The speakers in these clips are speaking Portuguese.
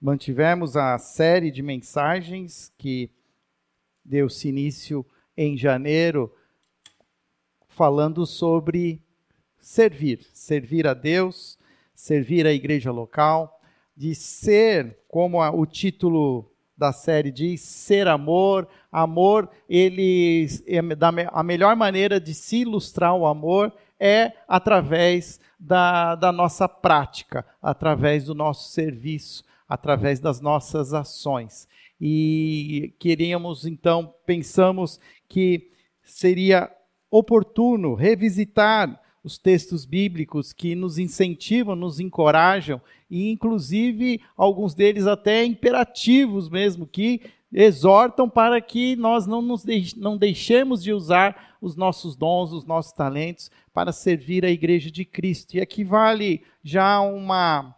mantivemos a série de mensagens que deu-se início em janeiro, falando sobre servir, servir a Deus, servir a igreja local, de ser, como a, o título da série diz, ser amor. Amor, ele é a melhor maneira de se ilustrar o amor é através da, da nossa prática, através do nosso serviço, através das nossas ações. E queríamos, então, pensamos que seria oportuno revisitar os textos bíblicos que nos incentivam, nos encorajam e, inclusive, alguns deles até imperativos mesmo, que exortam para que nós não, nos de, não deixemos de usar os nossos dons, os nossos talentos para servir a igreja de Cristo. E aqui vale já uma,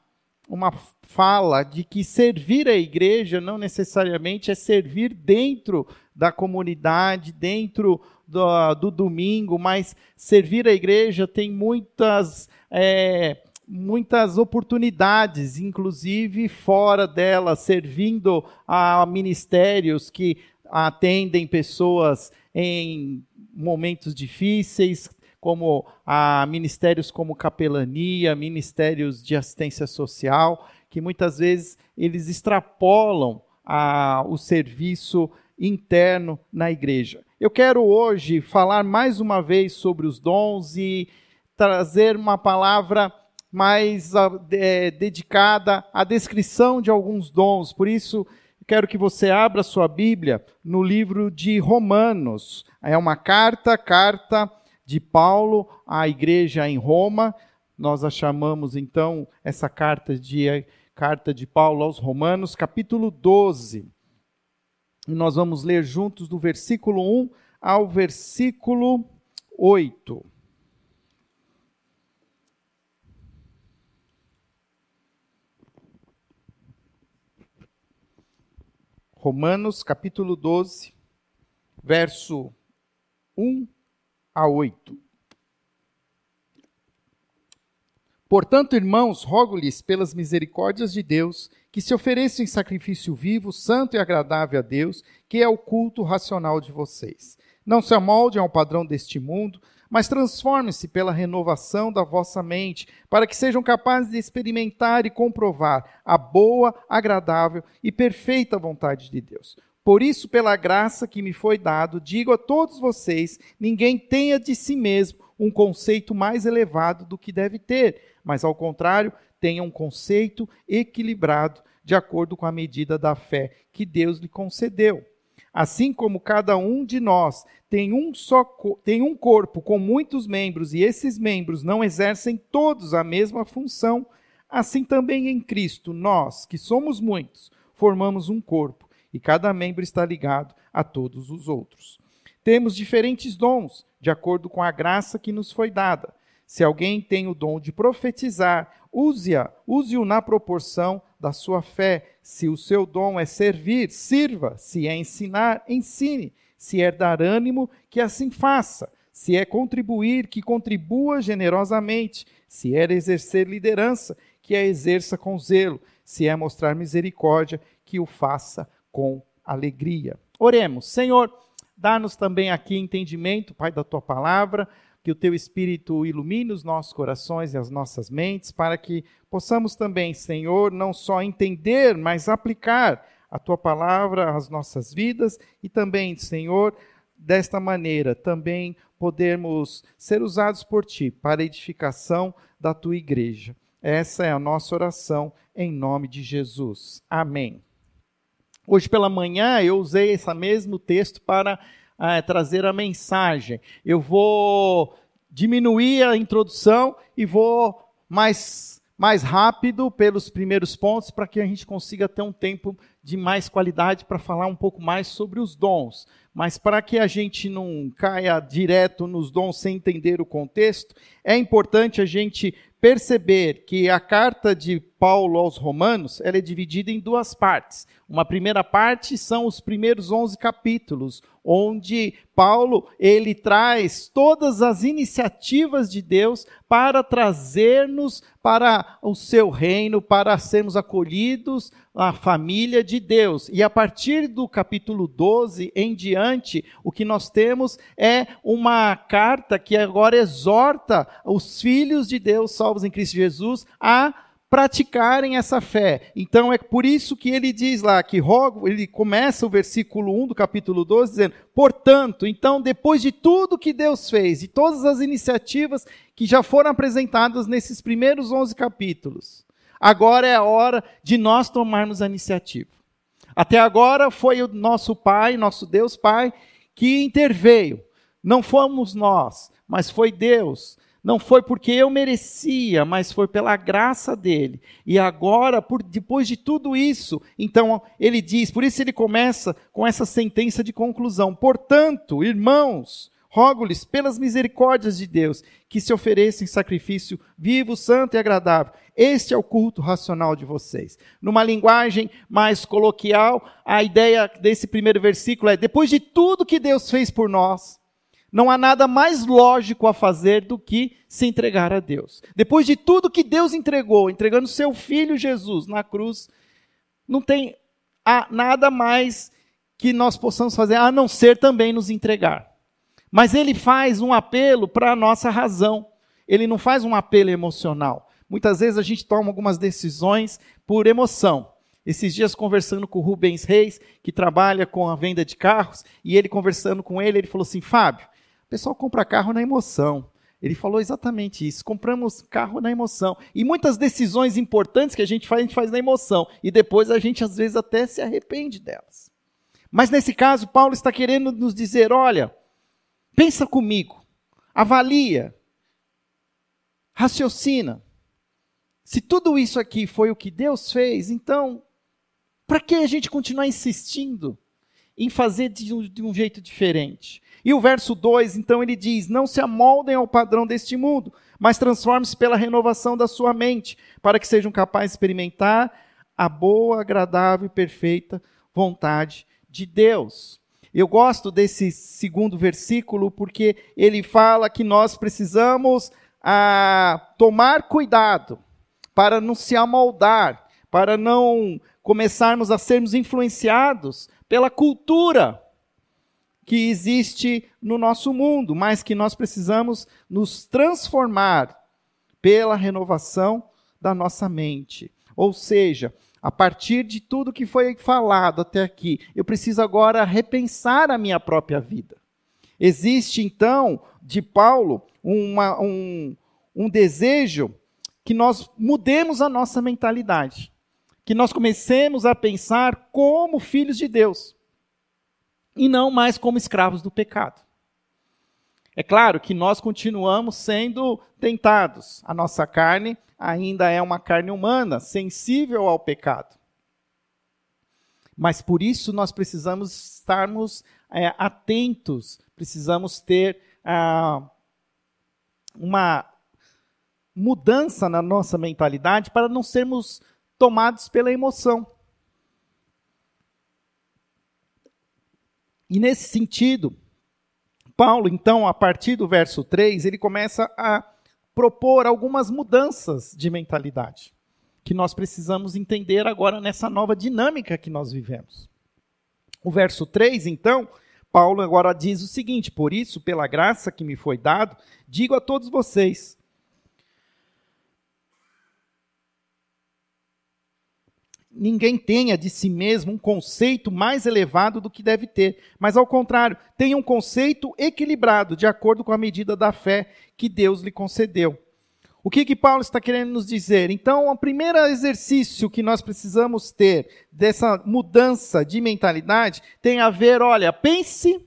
uma fala de que servir a igreja não necessariamente é servir dentro da comunidade, dentro do, do domingo, mas servir a igreja tem muitas. É, muitas oportunidades, inclusive fora dela, servindo a ministérios que atendem pessoas em momentos difíceis, como a ministérios como capelania, ministérios de assistência social, que muitas vezes eles extrapolam a, o serviço interno na igreja. Eu quero hoje falar mais uma vez sobre os dons e trazer uma palavra mais é, dedicada à descrição de alguns dons. Por isso, quero que você abra sua Bíblia no livro de Romanos. É uma carta, carta de Paulo à igreja em Roma. Nós a chamamos então essa carta de carta de Paulo aos Romanos, capítulo 12. E nós vamos ler juntos do versículo 1 ao versículo 8. Romanos capítulo 12, verso 1 a 8. Portanto, irmãos, rogo-lhes pelas misericórdias de Deus que se ofereçam em sacrifício vivo, santo e agradável a Deus, que é o culto racional de vocês. Não se amoldem ao padrão deste mundo, mas transformem-se pela renovação da vossa mente, para que sejam capazes de experimentar e comprovar a boa, agradável e perfeita vontade de Deus. Por isso, pela graça que me foi dado, digo a todos vocês: ninguém tenha de si mesmo um conceito mais elevado do que deve ter, mas ao contrário, tenha um conceito equilibrado de acordo com a medida da fé que Deus lhe concedeu. Assim como cada um de nós tem um só tem um corpo com muitos membros e esses membros não exercem todos a mesma função, assim também em Cristo nós, que somos muitos, formamos um corpo e cada membro está ligado a todos os outros. Temos diferentes dons, de acordo com a graça que nos foi dada. Se alguém tem o dom de profetizar, use-a, use-o na proporção da sua fé. Se o seu dom é servir, sirva. Se é ensinar, ensine. Se é dar ânimo, que assim faça. Se é contribuir, que contribua generosamente. Se é exercer liderança, que a exerça com zelo. Se é mostrar misericórdia, que o faça com alegria. Oremos. Senhor, dá-nos também aqui entendimento, Pai, da tua palavra que o teu Espírito ilumine os nossos corações e as nossas mentes, para que possamos também, Senhor, não só entender, mas aplicar a tua palavra às nossas vidas e também, Senhor, desta maneira também podermos ser usados por ti para a edificação da tua igreja. Essa é a nossa oração em nome de Jesus. Amém. Hoje pela manhã eu usei esse mesmo texto para ah, trazer a mensagem. Eu vou diminuir a introdução e vou mais, mais rápido pelos primeiros pontos para que a gente consiga ter um tempo de mais qualidade para falar um pouco mais sobre os dons. Mas para que a gente não caia direto nos dons sem entender o contexto, é importante a gente perceber que a carta de Paulo aos Romanos, ela é dividida em duas partes. Uma primeira parte são os primeiros 11 capítulos, onde Paulo ele traz todas as iniciativas de Deus para trazer-nos para o seu reino, para sermos acolhidos à família de Deus. E a partir do capítulo 12 em diante, o que nós temos é uma carta que agora exorta os filhos de Deus salvos em Cristo Jesus a praticarem essa fé. Então é por isso que ele diz lá que rogo, ele começa o versículo 1 do capítulo 12 dizendo: "Portanto, então depois de tudo que Deus fez e todas as iniciativas que já foram apresentadas nesses primeiros 11 capítulos, agora é a hora de nós tomarmos a iniciativa. Até agora foi o nosso Pai, nosso Deus Pai, que interveio. Não fomos nós, mas foi Deus não foi porque eu merecia, mas foi pela graça dele. E agora, por, depois de tudo isso, então ele diz, por isso ele começa com essa sentença de conclusão. Portanto, irmãos, rogo-lhes pelas misericórdias de Deus que se ofereçam sacrifício vivo, santo e agradável. Este é o culto racional de vocês. Numa linguagem mais coloquial, a ideia desse primeiro versículo é: depois de tudo que Deus fez por nós, não há nada mais lógico a fazer do que se entregar a Deus. Depois de tudo que Deus entregou, entregando seu filho Jesus na cruz, não tem nada mais que nós possamos fazer a não ser também nos entregar. Mas ele faz um apelo para a nossa razão. Ele não faz um apelo emocional. Muitas vezes a gente toma algumas decisões por emoção. Esses dias conversando com o Rubens Reis, que trabalha com a venda de carros, e ele conversando com ele, ele falou assim: Fábio, pessoal compra carro na emoção. Ele falou exatamente isso. Compramos carro na emoção. E muitas decisões importantes que a gente faz, a gente faz na emoção. E depois a gente, às vezes, até se arrepende delas. Mas nesse caso, Paulo está querendo nos dizer: olha, pensa comigo, avalia, raciocina. Se tudo isso aqui foi o que Deus fez, então, para que a gente continuar insistindo em fazer de um, de um jeito diferente? E o verso 2, então, ele diz: Não se amoldem ao padrão deste mundo, mas transformem-se pela renovação da sua mente, para que sejam capazes de experimentar a boa, agradável e perfeita vontade de Deus. Eu gosto desse segundo versículo porque ele fala que nós precisamos ah, tomar cuidado para não se amoldar, para não começarmos a sermos influenciados pela cultura que existe no nosso mundo, mas que nós precisamos nos transformar pela renovação da nossa mente. Ou seja, a partir de tudo que foi falado até aqui, eu preciso agora repensar a minha própria vida. Existe então, de Paulo, uma, um, um desejo que nós mudemos a nossa mentalidade, que nós comecemos a pensar como filhos de Deus e não mais como escravos do pecado. É claro que nós continuamos sendo tentados. A nossa carne ainda é uma carne humana, sensível ao pecado. Mas por isso nós precisamos estarmos é, atentos, precisamos ter ah, uma mudança na nossa mentalidade para não sermos tomados pela emoção. E nesse sentido, Paulo, então, a partir do verso 3, ele começa a propor algumas mudanças de mentalidade que nós precisamos entender agora nessa nova dinâmica que nós vivemos. O verso 3, então, Paulo agora diz o seguinte: Por isso, pela graça que me foi dado, digo a todos vocês, ninguém tenha de si mesmo um conceito mais elevado do que deve ter, mas ao contrário, tenha um conceito equilibrado, de acordo com a medida da fé que Deus lhe concedeu. O que, que Paulo está querendo nos dizer? Então, o primeiro exercício que nós precisamos ter dessa mudança de mentalidade tem a ver, olha, pense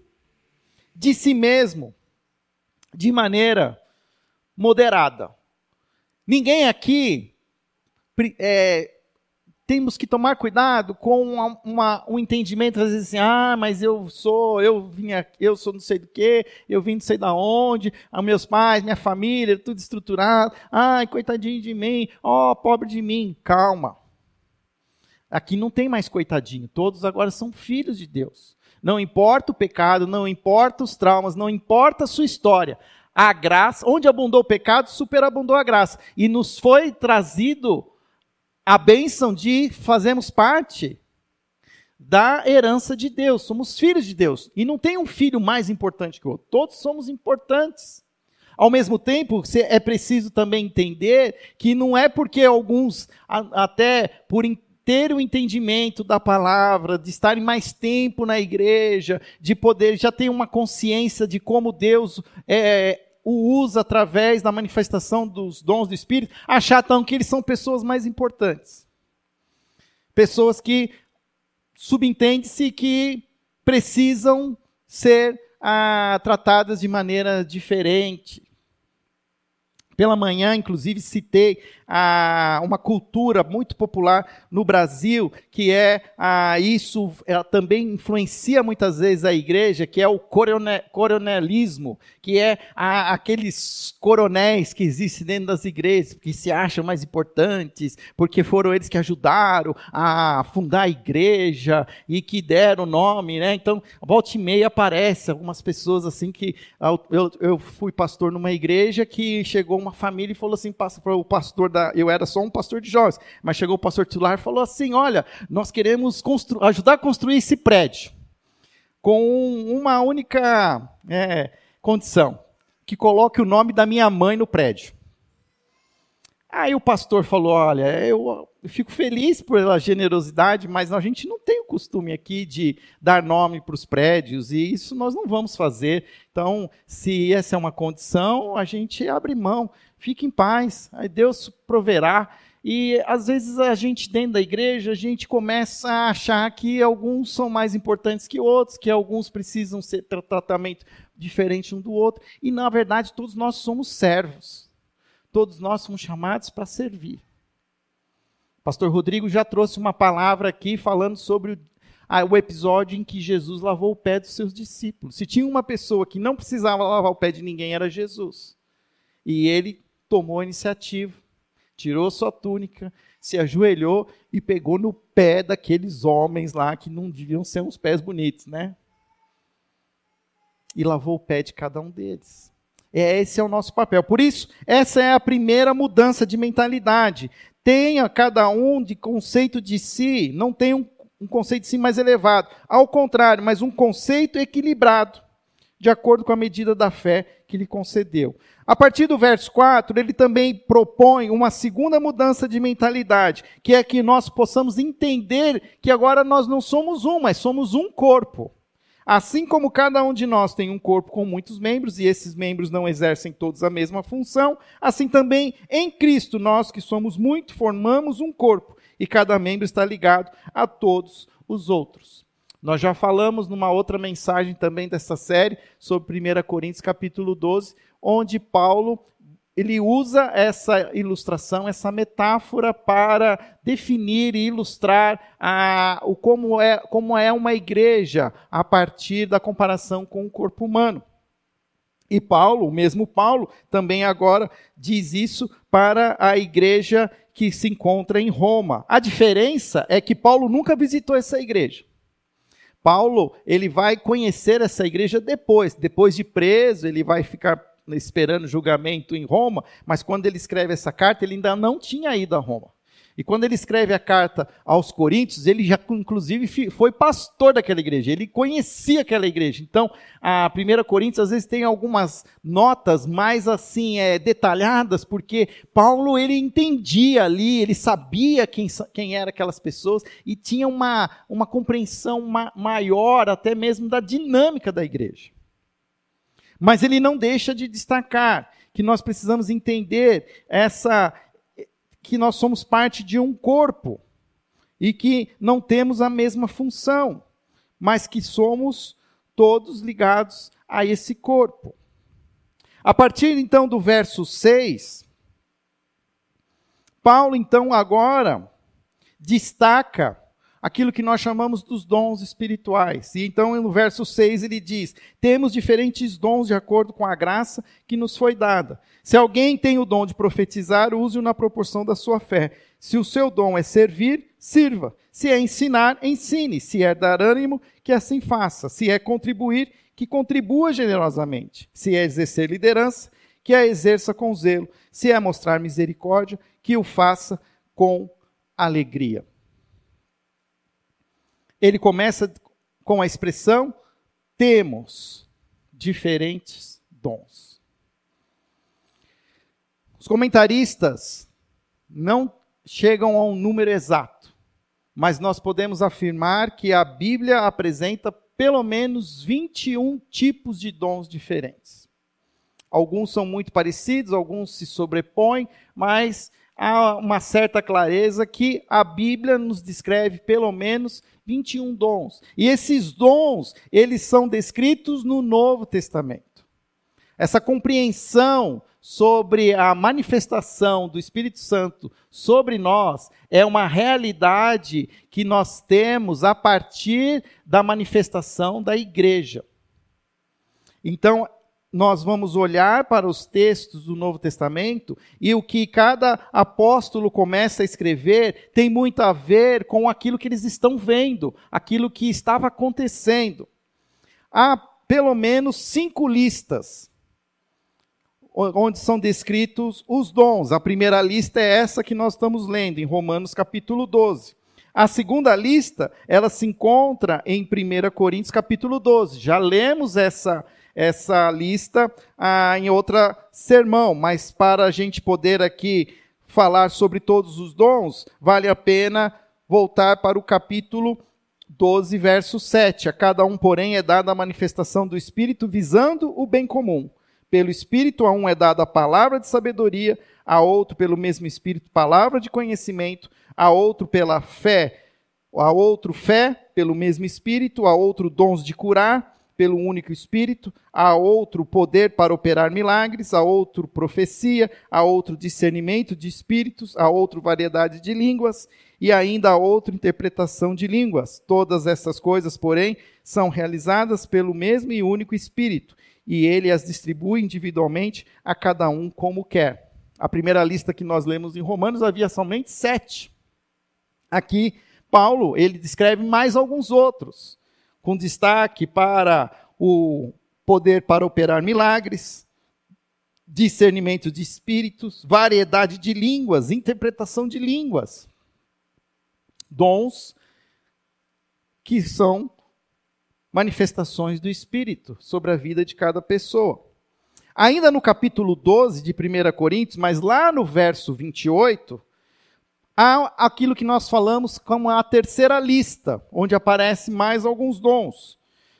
de si mesmo de maneira moderada. Ninguém aqui é, temos que tomar cuidado com uma, uma, um entendimento, às vezes assim, ah, mas eu sou, eu vim aqui, eu sou não sei do que, eu vim não sei da onde, os meus pais, minha família, tudo estruturado, ai, coitadinho de mim, ó, oh, pobre de mim. Calma. Aqui não tem mais coitadinho, todos agora são filhos de Deus. Não importa o pecado, não importa os traumas, não importa a sua história. A graça, onde abundou o pecado, superabundou a graça. E nos foi trazido a bênção de fazermos parte da herança de Deus, somos filhos de Deus. E não tem um filho mais importante que o outro, todos somos importantes. Ao mesmo tempo, é preciso também entender que não é porque alguns, até por ter o entendimento da palavra, de estarem mais tempo na igreja, de poder, já ter uma consciência de como Deus é, o usa através da manifestação dos dons do Espírito, achar então que eles são pessoas mais importantes. Pessoas que subentende-se que precisam ser ah, tratadas de maneira diferente. Pela manhã, inclusive, citei a, uma cultura muito popular no Brasil, que é a, isso também influencia muitas vezes a igreja, que é o corone, coronelismo, que é a, aqueles coronéis que existem dentro das igrejas, que se acham mais importantes, porque foram eles que ajudaram a fundar a igreja e que deram o nome, né? Então, volta e meia aparece algumas pessoas assim que eu, eu fui pastor numa igreja que chegou uma família e falou assim para o pastor da, eu era só um pastor de jovens, mas chegou o pastor titular e falou assim: Olha, nós queremos ajudar a construir esse prédio com uma única é, condição: que coloque o nome da minha mãe no prédio. Aí o pastor falou: Olha, eu, fico feliz pela generosidade, mas a gente não tem o costume aqui de dar nome para os prédios e isso nós não vamos fazer. Então, se essa é uma condição, a gente abre mão. Fique em paz, aí Deus proverá. E às vezes a gente dentro da igreja, a gente começa a achar que alguns são mais importantes que outros, que alguns precisam ser tratamento diferente um do outro, e na verdade todos nós somos servos. Todos nós somos chamados para servir. Pastor Rodrigo já trouxe uma palavra aqui falando sobre o, o episódio em que Jesus lavou o pé dos seus discípulos. Se tinha uma pessoa que não precisava lavar o pé de ninguém, era Jesus. E ele tomou a iniciativa, tirou sua túnica, se ajoelhou e pegou no pé daqueles homens lá que não deviam ser uns pés bonitos, né? E lavou o pé de cada um deles. É, esse é o nosso papel. Por isso, essa é a primeira mudança de mentalidade. Tenha cada um de conceito de si, não tenha um, um conceito de si mais elevado. Ao contrário, mas um conceito equilibrado, de acordo com a medida da fé que lhe concedeu. A partir do verso 4, ele também propõe uma segunda mudança de mentalidade, que é que nós possamos entender que agora nós não somos um, mas somos um corpo. Assim como cada um de nós tem um corpo com muitos membros e esses membros não exercem todos a mesma função, assim também em Cristo nós que somos muito formamos um corpo e cada membro está ligado a todos os outros. Nós já falamos numa outra mensagem também dessa série sobre 1 Coríntios capítulo 12, onde Paulo ele usa essa ilustração, essa metáfora para definir e ilustrar a, o como, é, como é uma igreja a partir da comparação com o corpo humano. E Paulo, o mesmo Paulo, também agora diz isso para a igreja que se encontra em Roma. A diferença é que Paulo nunca visitou essa igreja. Paulo, ele vai conhecer essa igreja depois, depois de preso, ele vai ficar esperando julgamento em Roma, mas quando ele escreve essa carta, ele ainda não tinha ido a Roma. E quando ele escreve a carta aos Coríntios, ele já, inclusive, foi pastor daquela igreja, ele conhecia aquela igreja. Então, a 1 Coríntios, às vezes, tem algumas notas mais assim, é, detalhadas, porque Paulo, ele entendia ali, ele sabia quem, quem eram aquelas pessoas e tinha uma, uma compreensão ma maior, até mesmo, da dinâmica da igreja. Mas ele não deixa de destacar que nós precisamos entender essa que nós somos parte de um corpo e que não temos a mesma função, mas que somos todos ligados a esse corpo. A partir então do verso 6, Paulo então agora destaca aquilo que nós chamamos dos dons espirituais. E então, no verso 6, ele diz: Temos diferentes dons de acordo com a graça que nos foi dada. Se alguém tem o dom de profetizar, use-o na proporção da sua fé. Se o seu dom é servir, sirva. Se é ensinar, ensine. Se é dar ânimo, que assim faça. Se é contribuir, que contribua generosamente. Se é exercer liderança, que a exerça com zelo. Se é mostrar misericórdia, que o faça com alegria ele começa com a expressão: temos diferentes dons. Os comentaristas não chegam a um número exato, mas nós podemos afirmar que a Bíblia apresenta pelo menos 21 tipos de dons diferentes. Alguns são muito parecidos, alguns se sobrepõem, mas há uma certa clareza que a Bíblia nos descreve pelo menos 21 dons. E esses dons, eles são descritos no Novo Testamento. Essa compreensão sobre a manifestação do Espírito Santo sobre nós é uma realidade que nós temos a partir da manifestação da igreja. Então, nós vamos olhar para os textos do Novo Testamento e o que cada apóstolo começa a escrever tem muito a ver com aquilo que eles estão vendo, aquilo que estava acontecendo. Há pelo menos cinco listas onde são descritos os dons. A primeira lista é essa que nós estamos lendo em Romanos capítulo 12. A segunda lista, ela se encontra em 1 Coríntios capítulo 12. Já lemos essa essa lista ah, em outra sermão, mas para a gente poder aqui falar sobre todos os dons, vale a pena voltar para o capítulo 12, verso 7. A cada um, porém, é dada a manifestação do Espírito visando o bem comum. Pelo Espírito, a um é dada a palavra de sabedoria, a outro, pelo mesmo Espírito, palavra de conhecimento, a outro, pela fé, a outro, fé, pelo mesmo Espírito, a outro, dons de curar pelo único Espírito, a outro poder para operar milagres, a outro profecia, a outro discernimento de espíritos, a outro variedade de línguas e ainda a outra interpretação de línguas. Todas essas coisas, porém, são realizadas pelo mesmo e único Espírito, e ele as distribui individualmente a cada um como quer. A primeira lista que nós lemos em Romanos havia somente sete. Aqui, Paulo, ele descreve mais alguns outros com destaque para o poder para operar milagres, discernimento de espíritos, variedade de línguas, interpretação de línguas. Dons que são manifestações do Espírito sobre a vida de cada pessoa. Ainda no capítulo 12 de 1 Coríntios, mas lá no verso 28, Há aquilo que nós falamos como a terceira lista, onde aparece mais alguns dons.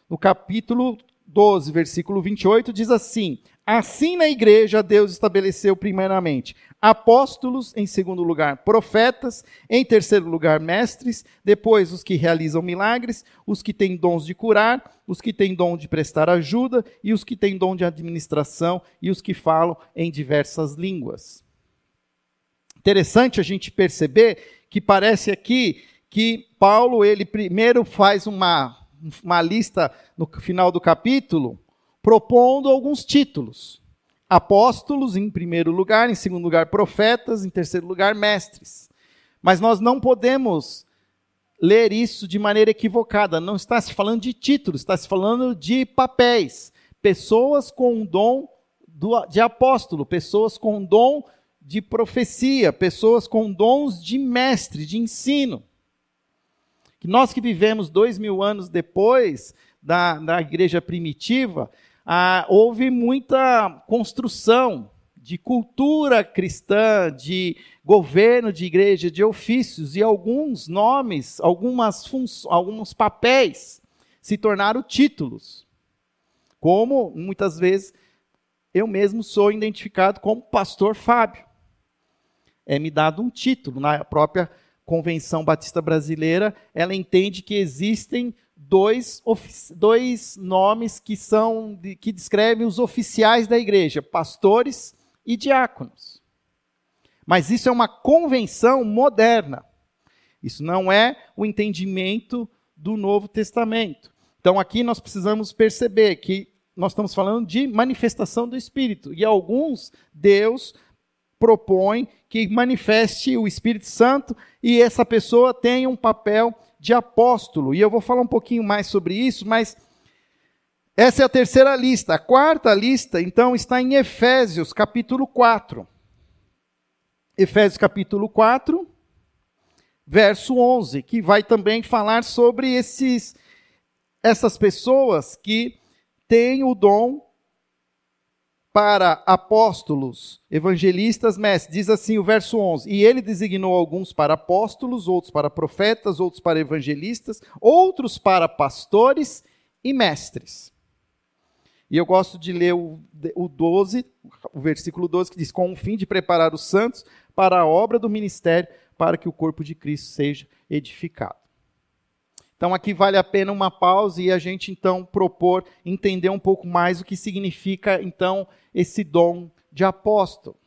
No capítulo 12, versículo 28, diz assim: Assim na igreja Deus estabeleceu primeiramente apóstolos, em segundo lugar profetas, em terceiro lugar mestres, depois os que realizam milagres, os que têm dons de curar, os que têm dom de prestar ajuda e os que têm dom de administração e os que falam em diversas línguas. Interessante a gente perceber que parece aqui que Paulo, ele primeiro faz uma, uma lista no final do capítulo, propondo alguns títulos. Apóstolos, em primeiro lugar, em segundo lugar, profetas, em terceiro lugar, mestres. Mas nós não podemos ler isso de maneira equivocada. Não está se falando de títulos, está se falando de papéis. Pessoas com o dom de apóstolo, pessoas com o dom de profecia, pessoas com dons de mestre, de ensino. Que nós que vivemos dois mil anos depois da, da igreja primitiva, ah, houve muita construção de cultura cristã, de governo de igreja, de ofícios, e alguns nomes, algumas alguns papéis se tornaram títulos. Como muitas vezes eu mesmo sou identificado como pastor Fábio é me dado um título. Na própria Convenção Batista Brasileira, ela entende que existem dois, dois nomes que são que descrevem os oficiais da igreja, pastores e diáconos. Mas isso é uma convenção moderna. Isso não é o entendimento do Novo Testamento. Então aqui nós precisamos perceber que nós estamos falando de manifestação do Espírito. E alguns, Deus propõe que manifeste o Espírito Santo e essa pessoa tenha um papel de apóstolo. E eu vou falar um pouquinho mais sobre isso, mas essa é a terceira lista. A quarta lista, então, está em Efésios, capítulo 4. Efésios, capítulo 4, verso 11, que vai também falar sobre esses, essas pessoas que têm o dom para apóstolos, evangelistas, mestres. Diz assim o verso 11: E ele designou alguns para apóstolos, outros para profetas, outros para evangelistas, outros para pastores e mestres. E eu gosto de ler o, o 12, o versículo 12, que diz: Com o fim de preparar os santos para a obra do ministério, para que o corpo de Cristo seja edificado. Então aqui vale a pena uma pausa e a gente então propor entender um pouco mais o que significa então esse dom de apóstolo.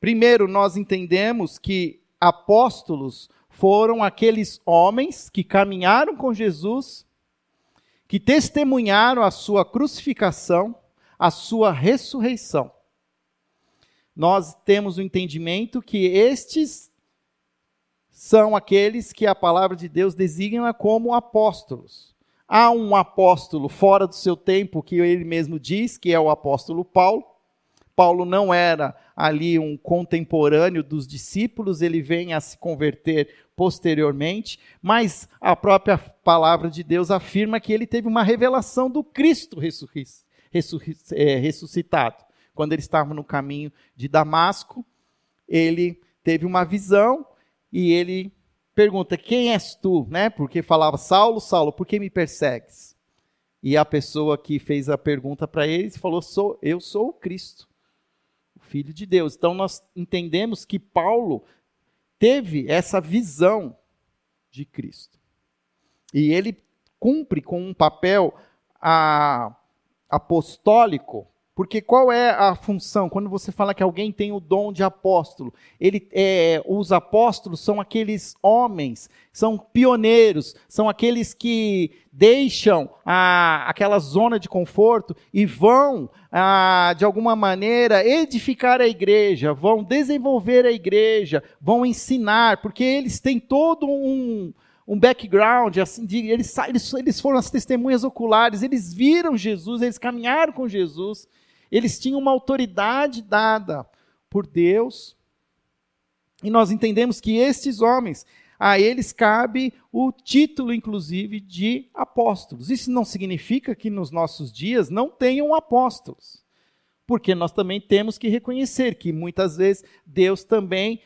Primeiro, nós entendemos que apóstolos foram aqueles homens que caminharam com Jesus, que testemunharam a sua crucificação, a sua ressurreição. Nós temos o entendimento que estes são aqueles que a palavra de Deus designa como apóstolos. Há um apóstolo fora do seu tempo que ele mesmo diz que é o apóstolo Paulo. Paulo não era ali um contemporâneo dos discípulos, ele vem a se converter posteriormente, mas a própria palavra de Deus afirma que ele teve uma revelação do Cristo é, ressuscitado. Quando ele estava no caminho de Damasco, ele teve uma visão e ele pergunta: Quem és tu? Né? Porque falava: Saulo, Saulo, por que me persegues? E a pessoa que fez a pergunta para ele falou: sou, Eu sou o Cristo, o Filho de Deus. Então nós entendemos que Paulo teve essa visão de Cristo. E ele cumpre com um papel a, apostólico porque qual é a função? Quando você fala que alguém tem o dom de apóstolo, ele, é, os apóstolos são aqueles homens, são pioneiros, são aqueles que deixam a, aquela zona de conforto e vão, a, de alguma maneira, edificar a igreja, vão desenvolver a igreja, vão ensinar, porque eles têm todo um, um background, assim, de, eles, eles, eles foram as testemunhas oculares, eles viram Jesus, eles caminharam com Jesus. Eles tinham uma autoridade dada por Deus. E nós entendemos que estes homens, a eles cabe o título, inclusive, de apóstolos. Isso não significa que nos nossos dias não tenham apóstolos. Porque nós também temos que reconhecer que muitas vezes Deus também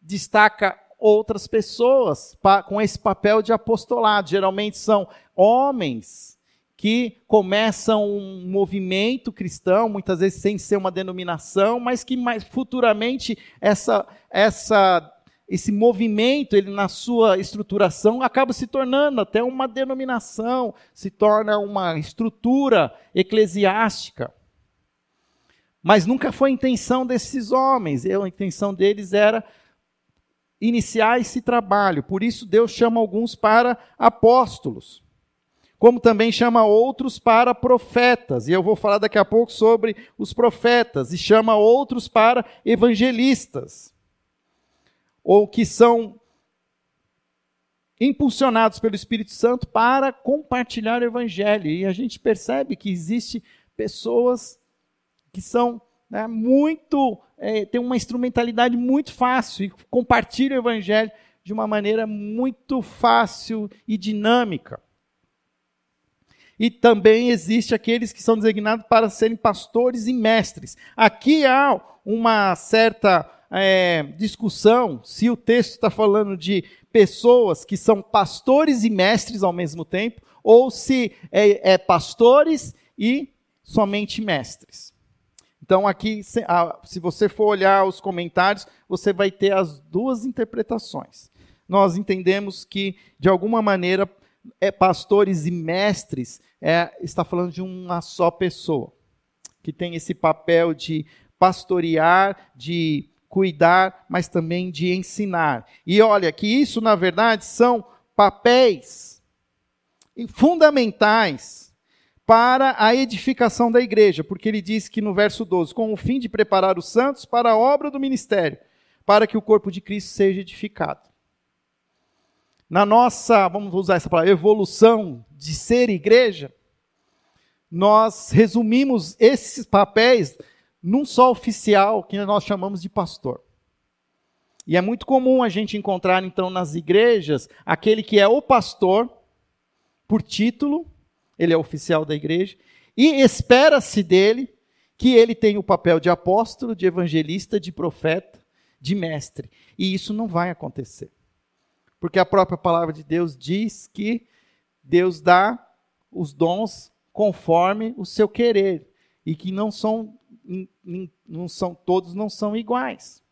destaca outras pessoas com esse papel de apostolado. Geralmente são homens que começam um movimento cristão, muitas vezes sem ser uma denominação, mas que mais futuramente essa, essa, esse movimento, ele na sua estruturação acaba se tornando até uma denominação, se torna uma estrutura eclesiástica. Mas nunca foi a intenção desses homens, a intenção deles era iniciar esse trabalho. Por isso Deus chama alguns para apóstolos como também chama outros para profetas, e eu vou falar daqui a pouco sobre os profetas, e chama outros para evangelistas, ou que são impulsionados pelo Espírito Santo para compartilhar o evangelho. E a gente percebe que existe pessoas que são né, muito, é, têm uma instrumentalidade muito fácil e compartilham o evangelho de uma maneira muito fácil e dinâmica e também existe aqueles que são designados para serem pastores e mestres. Aqui há uma certa é, discussão se o texto está falando de pessoas que são pastores e mestres ao mesmo tempo, ou se é, é pastores e somente mestres. Então, aqui, se você for olhar os comentários, você vai ter as duas interpretações. Nós entendemos que, de alguma maneira, é, pastores e mestres é, está falando de uma só pessoa, que tem esse papel de pastorear, de cuidar, mas também de ensinar. E olha que isso, na verdade, são papéis fundamentais para a edificação da igreja, porque ele diz que no verso 12, com o fim de preparar os santos para a obra do ministério, para que o corpo de Cristo seja edificado. Na nossa, vamos usar essa palavra, evolução de ser igreja, nós resumimos esses papéis num só oficial que nós chamamos de pastor. E é muito comum a gente encontrar, então, nas igrejas, aquele que é o pastor, por título, ele é oficial da igreja, e espera-se dele que ele tenha o papel de apóstolo, de evangelista, de profeta, de mestre. E isso não vai acontecer. Porque a própria palavra de Deus diz que Deus dá os dons conforme o seu querer e que não são não são todos não são iguais.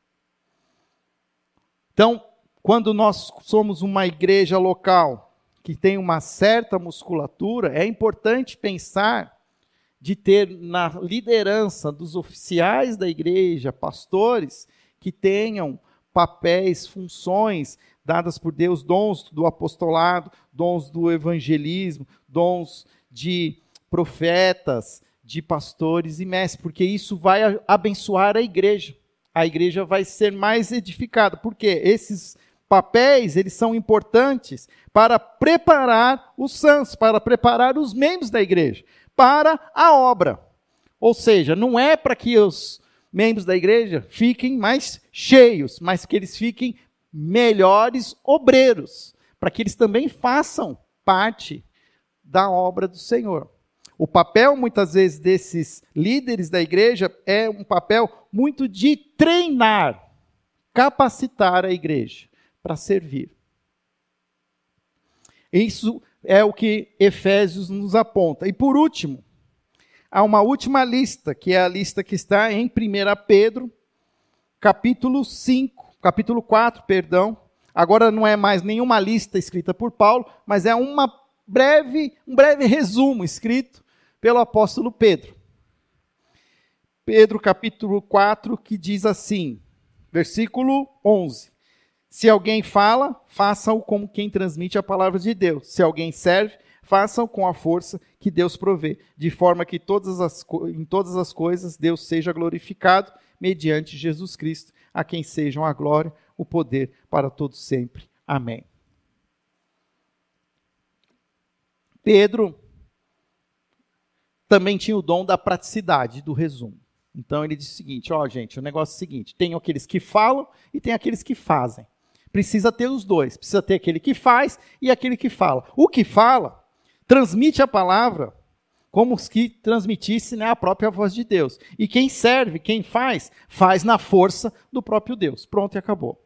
Então, quando nós somos uma igreja local que tem uma certa musculatura, é importante pensar de ter na liderança dos oficiais da igreja, pastores, que tenham papéis, funções dadas por Deus, dons do apostolado, dons do evangelismo, dons de profetas, de pastores e mestres, porque isso vai abençoar a igreja. A igreja vai ser mais edificada, porque esses papéis, eles são importantes para preparar os santos, para preparar os membros da igreja para a obra. Ou seja, não é para que os membros da igreja fiquem mais cheios, mas que eles fiquem melhores obreiros, para que eles também façam parte da obra do Senhor. O papel, muitas vezes, desses líderes da igreja é um papel muito de treinar, capacitar a igreja para servir. Isso é o que Efésios nos aponta. E por último, há uma última lista, que é a lista que está em 1 Pedro, capítulo 5, capítulo 4, perdão. Agora não é mais nenhuma lista escrita por Paulo, mas é uma breve, um breve resumo escrito pelo apóstolo Pedro. Pedro capítulo 4, que diz assim, versículo 11: Se alguém fala, faça-o como quem transmite a palavra de Deus. Se alguém serve, façam com a força que Deus provê, de forma que todas as, em todas as coisas Deus seja glorificado mediante Jesus Cristo, a quem sejam a glória, o poder para todos sempre. Amém. Pedro também tinha o dom da praticidade, do resumo. Então ele disse o seguinte: ó, gente, o negócio é o seguinte: tem aqueles que falam e tem aqueles que fazem. Precisa ter os dois. Precisa ter aquele que faz e aquele que fala. O que fala transmite a palavra como se transmitisse né, a própria voz de Deus. E quem serve, quem faz, faz na força do próprio Deus. Pronto e acabou.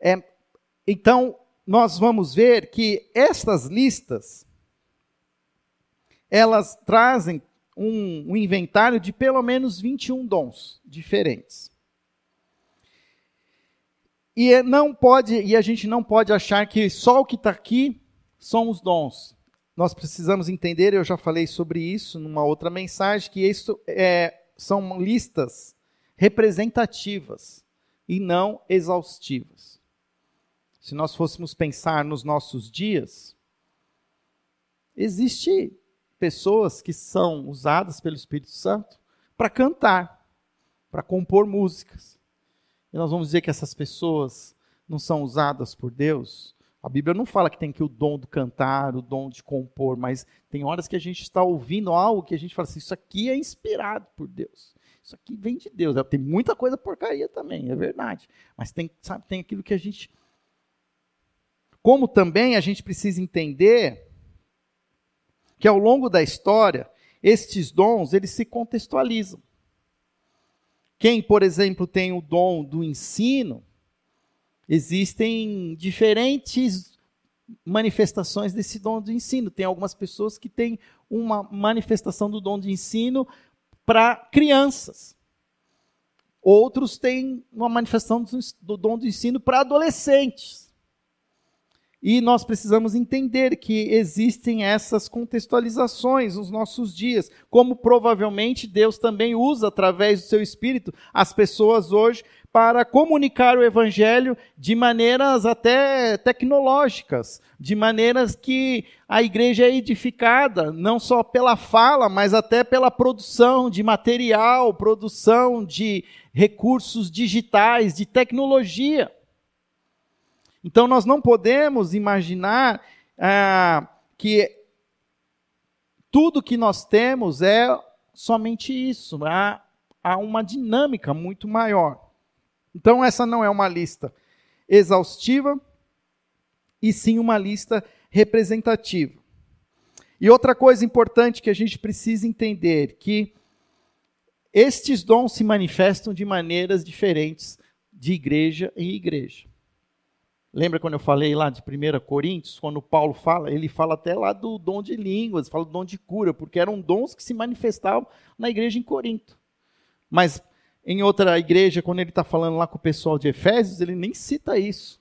É, então, nós vamos ver que estas listas elas trazem um, um inventário de pelo menos 21 dons diferentes. E é, não pode, e a gente não pode achar que só o que está aqui são os dons. Nós precisamos entender, eu já falei sobre isso numa outra mensagem, que isso é, são listas representativas e não exaustivas. Se nós fôssemos pensar nos nossos dias, existe pessoas que são usadas pelo Espírito Santo para cantar, para compor músicas. E nós vamos dizer que essas pessoas não são usadas por Deus. A Bíblia não fala que tem que o dom do cantar, o dom de compor, mas tem horas que a gente está ouvindo algo que a gente fala assim: isso aqui é inspirado por Deus. Isso aqui vem de Deus. Tem muita coisa porcaria também, é verdade. Mas tem, sabe, tem aquilo que a gente. Como também a gente precisa entender que ao longo da história, estes dons, eles se contextualizam. Quem, por exemplo, tem o dom do ensino, existem diferentes manifestações desse dom do ensino. Tem algumas pessoas que têm uma manifestação do dom de ensino para crianças. Outros têm uma manifestação do dom do ensino para adolescentes. E nós precisamos entender que existem essas contextualizações nos nossos dias, como provavelmente Deus também usa através do seu espírito as pessoas hoje para comunicar o evangelho de maneiras até tecnológicas, de maneiras que a igreja é edificada, não só pela fala, mas até pela produção de material, produção de recursos digitais, de tecnologia. Então nós não podemos imaginar ah, que tudo que nós temos é somente isso. Há, há uma dinâmica muito maior. Então essa não é uma lista exaustiva, e sim uma lista representativa. E outra coisa importante que a gente precisa entender que estes dons se manifestam de maneiras diferentes de igreja em igreja. Lembra quando eu falei lá de 1 Coríntios, quando Paulo fala, ele fala até lá do dom de línguas, fala do dom de cura, porque eram dons que se manifestavam na igreja em Corinto. Mas em outra igreja, quando ele está falando lá com o pessoal de Efésios, ele nem cita isso.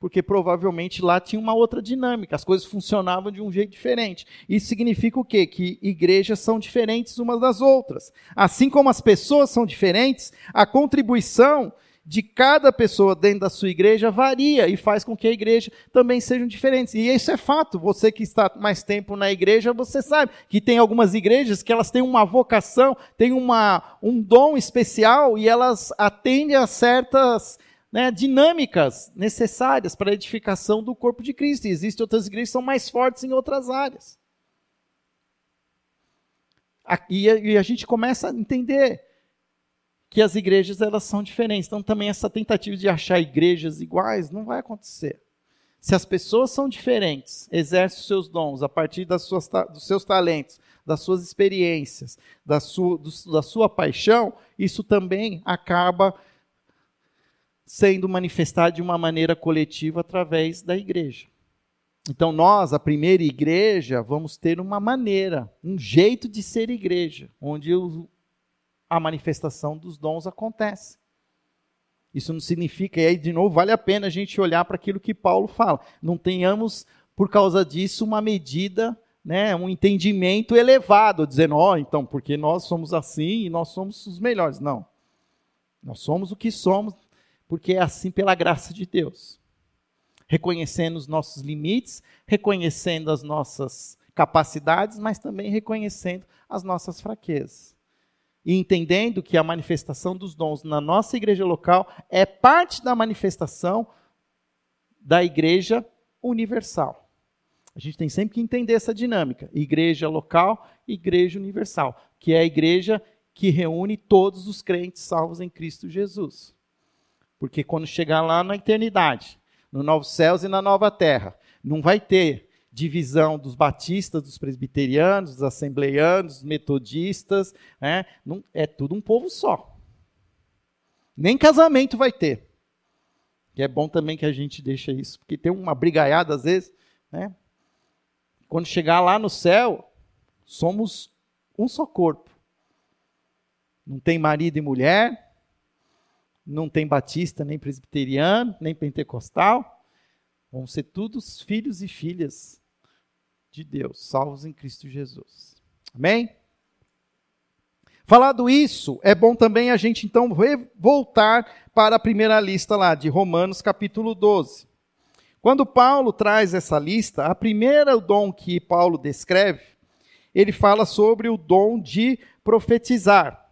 Porque provavelmente lá tinha uma outra dinâmica, as coisas funcionavam de um jeito diferente. Isso significa o quê? Que igrejas são diferentes umas das outras. Assim como as pessoas são diferentes, a contribuição de cada pessoa dentro da sua igreja varia e faz com que a igreja também sejam diferentes. E isso é fato. Você que está mais tempo na igreja, você sabe que tem algumas igrejas que elas têm uma vocação, têm uma, um dom especial e elas atendem a certas né, dinâmicas necessárias para a edificação do corpo de Cristo. E existem outras igrejas que são mais fortes em outras áreas. E a gente começa a entender que as igrejas elas são diferentes. Então também essa tentativa de achar igrejas iguais não vai acontecer. Se as pessoas são diferentes, exercem os seus dons a partir das suas, dos seus talentos, das suas experiências, da sua, do, da sua paixão, isso também acaba sendo manifestado de uma maneira coletiva através da igreja. Então, nós, a primeira igreja, vamos ter uma maneira, um jeito de ser igreja, onde o, a manifestação dos dons acontece. Isso não significa, e aí de novo, vale a pena a gente olhar para aquilo que Paulo fala. Não tenhamos, por causa disso, uma medida, né, um entendimento elevado, dizendo, ó, oh, então, porque nós somos assim e nós somos os melhores. Não. Nós somos o que somos, porque é assim pela graça de Deus. Reconhecendo os nossos limites, reconhecendo as nossas capacidades, mas também reconhecendo as nossas fraquezas e entendendo que a manifestação dos dons na nossa igreja local é parte da manifestação da igreja universal. A gente tem sempre que entender essa dinâmica: igreja local, igreja universal, que é a igreja que reúne todos os crentes salvos em Cristo Jesus. Porque quando chegar lá na eternidade, no novos céus e na nova terra, não vai ter divisão dos batistas, dos presbiterianos, dos assembleianos, dos metodistas, né? Não, é tudo um povo só. Nem casamento vai ter. E é bom também que a gente deixe isso, porque tem uma brigaiada às vezes, né? Quando chegar lá no céu, somos um só corpo. Não tem marido e mulher, não tem batista, nem presbiteriano, nem pentecostal. Vão ser todos filhos e filhas de Deus, salvos em Cristo Jesus. Amém? Falado isso, é bom também a gente então voltar para a primeira lista lá, de Romanos capítulo 12. Quando Paulo traz essa lista, a primeira dom que Paulo descreve, ele fala sobre o dom de profetizar.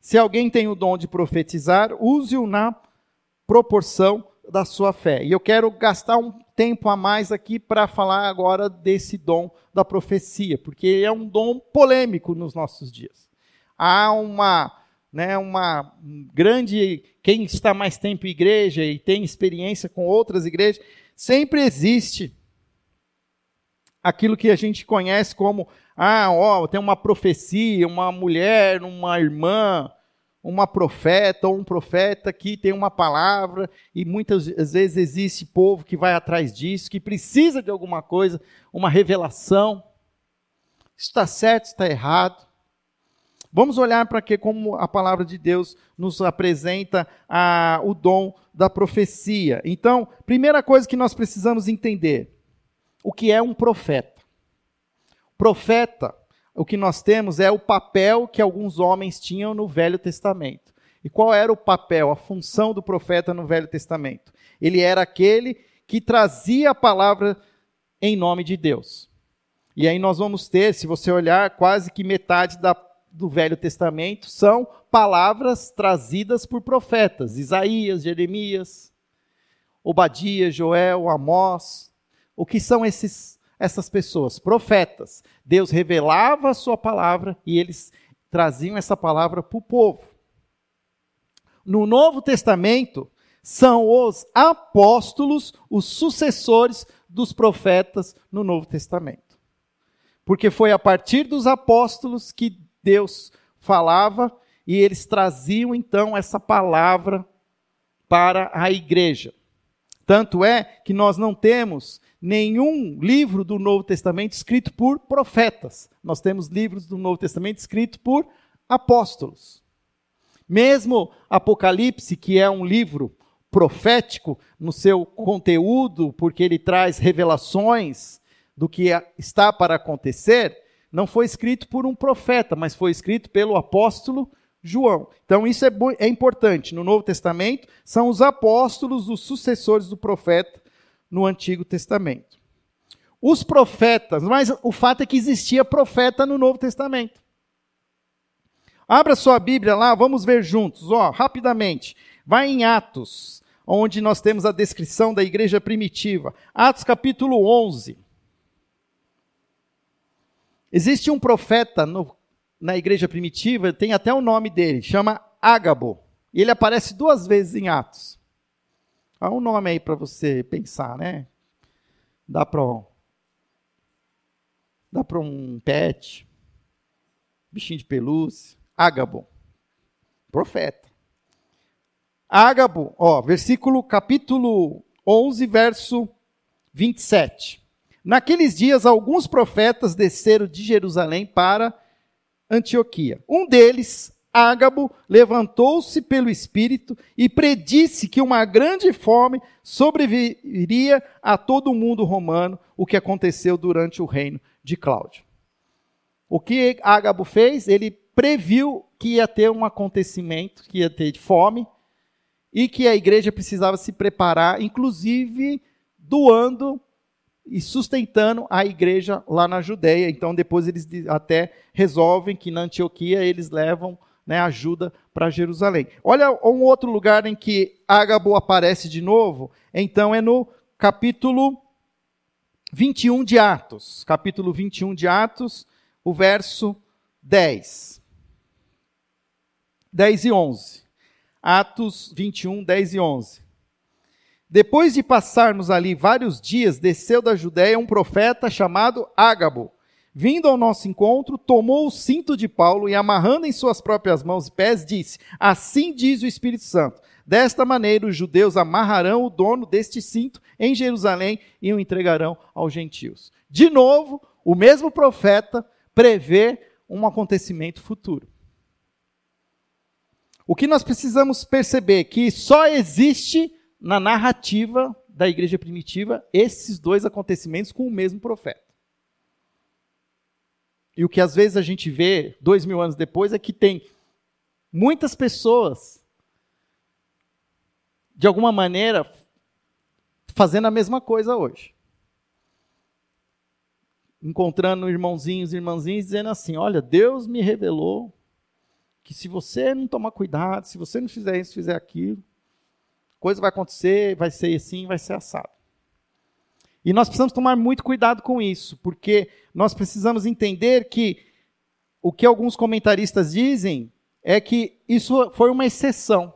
Se alguém tem o dom de profetizar, use-o na proporção da sua fé. E eu quero gastar um tempo a mais aqui para falar agora desse dom da profecia, porque é um dom polêmico nos nossos dias. Há uma, né, uma grande. Quem está mais tempo em igreja e tem experiência com outras igrejas, sempre existe aquilo que a gente conhece como: ah, ó, tem uma profecia, uma mulher, uma irmã, uma profeta ou um profeta que tem uma palavra e muitas vezes existe povo que vai atrás disso, que precisa de alguma coisa, uma revelação. Está certo, está errado. Vamos olhar para que como a palavra de Deus nos apresenta a, o dom da profecia. Então, primeira coisa que nós precisamos entender, o que é um profeta? Profeta, o que nós temos é o papel que alguns homens tinham no Velho Testamento. E qual era o papel, a função do profeta no Velho Testamento? Ele era aquele que trazia a palavra em nome de Deus. E aí nós vamos ter, se você olhar, quase que metade da do Velho Testamento são palavras trazidas por profetas, Isaías, Jeremias, Obadias, Joel, Amós. O que são esses, essas pessoas? Profetas. Deus revelava a sua palavra e eles traziam essa palavra para o povo. No Novo Testamento, são os apóstolos, os sucessores dos profetas no Novo Testamento. Porque foi a partir dos apóstolos que Deus falava e eles traziam então essa palavra para a igreja. Tanto é que nós não temos nenhum livro do Novo Testamento escrito por profetas. Nós temos livros do Novo Testamento escritos por apóstolos. Mesmo Apocalipse, que é um livro profético no seu conteúdo, porque ele traz revelações do que está para acontecer, não foi escrito por um profeta, mas foi escrito pelo apóstolo João. Então isso é, é importante. No Novo Testamento, são os apóstolos, os sucessores do profeta no Antigo Testamento. Os profetas, mas o fato é que existia profeta no Novo Testamento. Abra sua Bíblia lá, vamos ver juntos, ó, rapidamente. Vai em Atos, onde nós temos a descrição da igreja primitiva. Atos capítulo 11. Existe um profeta no, na igreja primitiva, tem até o nome dele, chama Ágabo. E ele aparece duas vezes em Atos. Há um nome aí para você pensar, né? Dá para dá para um pet, bichinho de pelúcia, Ágabo. Profeta. Ágabo, ó, versículo capítulo 11, verso 27. Naqueles dias, alguns profetas desceram de Jerusalém para Antioquia. Um deles, Ágabo, levantou-se pelo Espírito e predisse que uma grande fome sobreviria a todo o mundo romano, o que aconteceu durante o reino de Cláudio. O que Ágabo fez? Ele previu que ia ter um acontecimento, que ia ter fome, e que a igreja precisava se preparar, inclusive doando e sustentando a igreja lá na Judéia. Então, depois eles até resolvem que na Antioquia eles levam né, ajuda para Jerusalém. Olha um outro lugar em que Ágabo aparece de novo, então é no capítulo 21 de Atos. Capítulo 21 de Atos, o verso 10. 10 e 11. Atos 21, 10 e 11. Depois de passarmos ali vários dias, desceu da Judéia um profeta chamado Ágabo. Vindo ao nosso encontro, tomou o cinto de Paulo e, amarrando em suas próprias mãos e pés, disse: Assim diz o Espírito Santo. Desta maneira, os judeus amarrarão o dono deste cinto em Jerusalém e o entregarão aos gentios. De novo, o mesmo profeta prevê um acontecimento futuro. O que nós precisamos perceber é que só existe na narrativa da igreja primitiva esses dois acontecimentos com o mesmo profeta. E o que às vezes a gente vê dois mil anos depois é que tem muitas pessoas, de alguma maneira, fazendo a mesma coisa hoje. Encontrando irmãozinhos e irmãzinhas dizendo assim: Olha, Deus me revelou que se você não tomar cuidado, se você não fizer isso, fizer aquilo, coisa vai acontecer, vai ser assim, vai ser assado. E nós precisamos tomar muito cuidado com isso, porque nós precisamos entender que o que alguns comentaristas dizem é que isso foi uma exceção.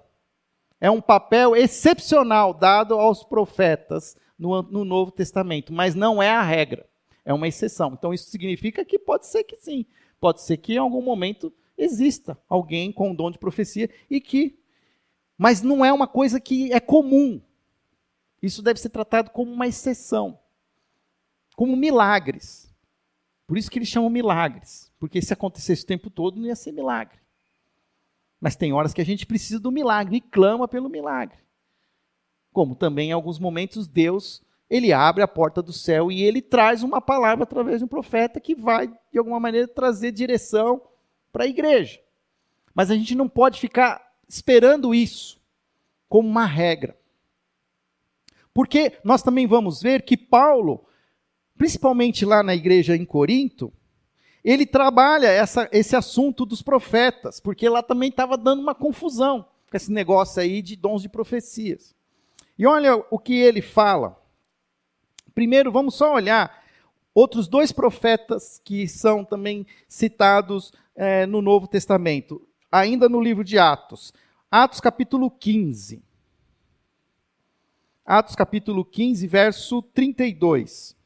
É um papel excepcional dado aos profetas no, no Novo Testamento, mas não é a regra. É uma exceção. Então isso significa que pode ser que sim. Pode ser que em algum momento exista alguém com o dom de profecia e que mas não é uma coisa que é comum. Isso deve ser tratado como uma exceção, como milagres. Por isso que eles chamam milagres. Porque se acontecesse o tempo todo, não ia ser milagre. Mas tem horas que a gente precisa do milagre e clama pelo milagre. Como também em alguns momentos Deus, ele abre a porta do céu e ele traz uma palavra através de um profeta que vai de alguma maneira trazer direção para a igreja. Mas a gente não pode ficar esperando isso como uma regra. Porque nós também vamos ver que Paulo, principalmente lá na igreja em Corinto, ele trabalha essa, esse assunto dos profetas, porque lá também estava dando uma confusão com esse negócio aí de dons de profecias. E olha o que ele fala. Primeiro, vamos só olhar outros dois profetas que são também citados é, no Novo Testamento, ainda no livro de Atos. Atos capítulo 15. Atos capítulo 15, verso 32.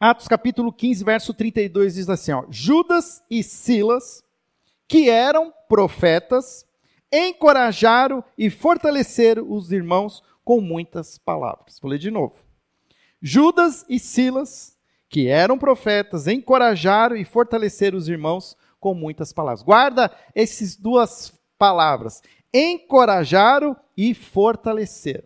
Atos capítulo 15, verso 32 diz assim: ó, Judas e Silas, que eram profetas, encorajaram e fortaleceram os irmãos com muitas palavras. Vou ler de novo. Judas e Silas, que eram profetas, encorajaram e fortaleceram os irmãos com muitas palavras. Guarda essas duas palavras: encorajaram e fortaleceram.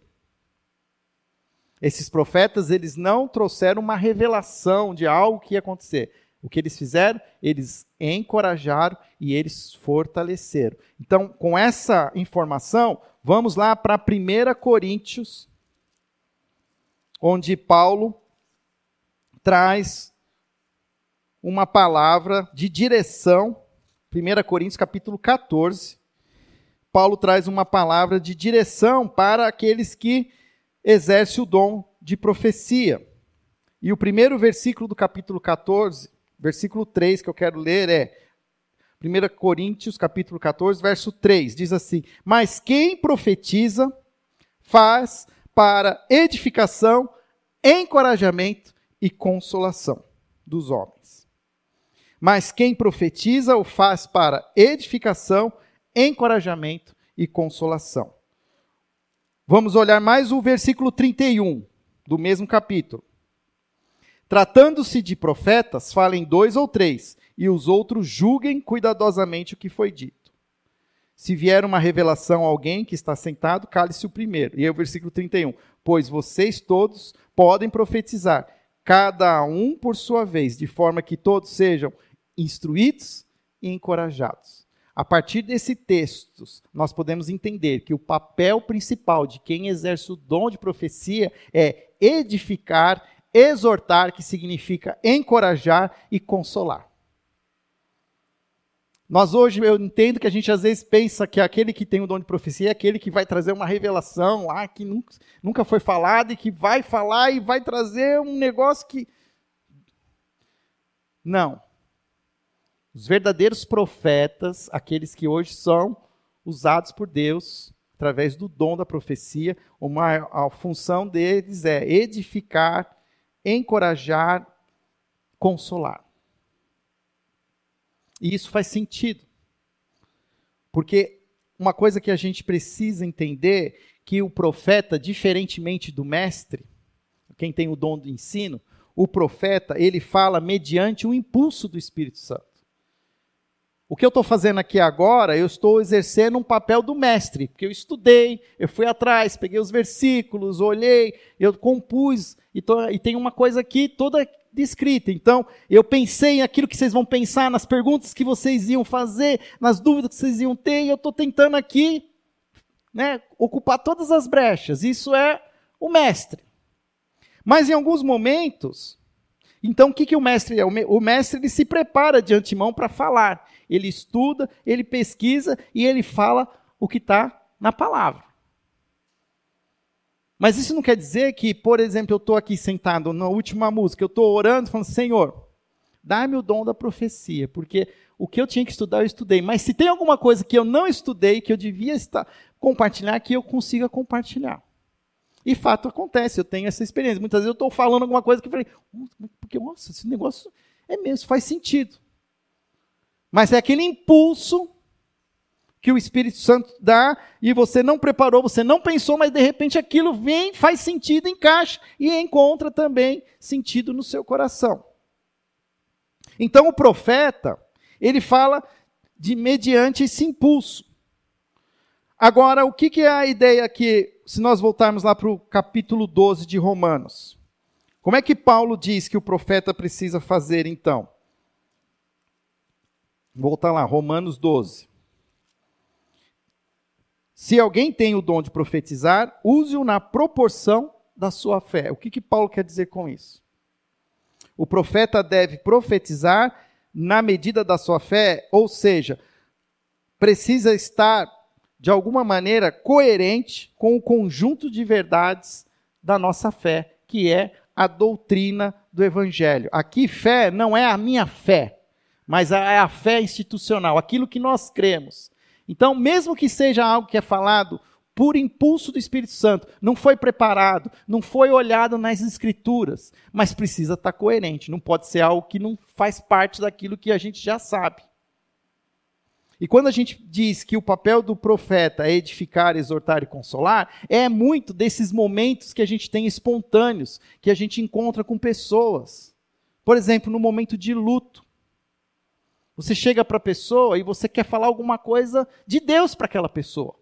Esses profetas, eles não trouxeram uma revelação de algo que ia acontecer. O que eles fizeram? Eles encorajaram e eles fortaleceram. Então, com essa informação, vamos lá para 1 Coríntios, onde Paulo traz uma palavra de direção. 1 Coríntios capítulo 14. Paulo traz uma palavra de direção para aqueles que exerce o dom de profecia. E o primeiro versículo do capítulo 14, versículo 3 que eu quero ler é 1 Coríntios, capítulo 14, verso 3, diz assim: Mas quem profetiza faz para edificação, encorajamento e consolação dos homens. Mas quem profetiza o faz para edificação, encorajamento e consolação. Vamos olhar mais o versículo 31 do mesmo capítulo. Tratando-se de profetas, falem dois ou três, e os outros julguem cuidadosamente o que foi dito. Se vier uma revelação a alguém que está sentado, cale-se o primeiro. E aí o versículo 31. Pois vocês todos podem profetizar, cada um por sua vez, de forma que todos sejam instruídos e encorajados. A partir desse texto, nós podemos entender que o papel principal de quem exerce o dom de profecia é edificar, exortar, que significa encorajar e consolar. Nós hoje, eu entendo que a gente às vezes pensa que aquele que tem o dom de profecia é aquele que vai trazer uma revelação lá que nunca, nunca foi falada e que vai falar e vai trazer um negócio que. Não. Os verdadeiros profetas, aqueles que hoje são usados por Deus através do dom da profecia, uma, a função deles é edificar, encorajar, consolar. E isso faz sentido. Porque uma coisa que a gente precisa entender que o profeta, diferentemente do mestre, quem tem o dom do ensino, o profeta, ele fala mediante o impulso do Espírito Santo. O que eu estou fazendo aqui agora, eu estou exercendo um papel do mestre, porque eu estudei, eu fui atrás, peguei os versículos, olhei, eu compus, e, tô, e tem uma coisa aqui toda descrita. Então, eu pensei em aquilo que vocês vão pensar, nas perguntas que vocês iam fazer, nas dúvidas que vocês iam ter, e eu estou tentando aqui né, ocupar todas as brechas. Isso é o mestre. Mas em alguns momentos, então o que, que o mestre é? O mestre ele se prepara de antemão para falar ele estuda, ele pesquisa e ele fala o que está na palavra. Mas isso não quer dizer que, por exemplo, eu estou aqui sentado na última música, eu estou orando, falando, Senhor, dá-me o dom da profecia, porque o que eu tinha que estudar, eu estudei. Mas se tem alguma coisa que eu não estudei, que eu devia estar, compartilhar, que eu consiga compartilhar. E fato acontece, eu tenho essa experiência. Muitas vezes eu estou falando alguma coisa que eu falei, porque, nossa, esse negócio é mesmo, faz sentido. Mas é aquele impulso que o Espírito Santo dá e você não preparou, você não pensou, mas de repente aquilo vem, faz sentido, encaixa e encontra também sentido no seu coração. Então o profeta, ele fala de mediante esse impulso. Agora, o que, que é a ideia aqui, se nós voltarmos lá para o capítulo 12 de Romanos? Como é que Paulo diz que o profeta precisa fazer então? Voltar lá, Romanos 12. Se alguém tem o dom de profetizar, use-o na proporção da sua fé. O que, que Paulo quer dizer com isso? O profeta deve profetizar na medida da sua fé, ou seja, precisa estar, de alguma maneira, coerente com o conjunto de verdades da nossa fé, que é a doutrina do Evangelho. Aqui, fé não é a minha fé, mas é a fé institucional, aquilo que nós cremos. Então, mesmo que seja algo que é falado por impulso do Espírito Santo, não foi preparado, não foi olhado nas Escrituras, mas precisa estar coerente, não pode ser algo que não faz parte daquilo que a gente já sabe. E quando a gente diz que o papel do profeta é edificar, exortar e consolar, é muito desses momentos que a gente tem espontâneos, que a gente encontra com pessoas. Por exemplo, no momento de luto. Você chega para a pessoa e você quer falar alguma coisa de Deus para aquela pessoa.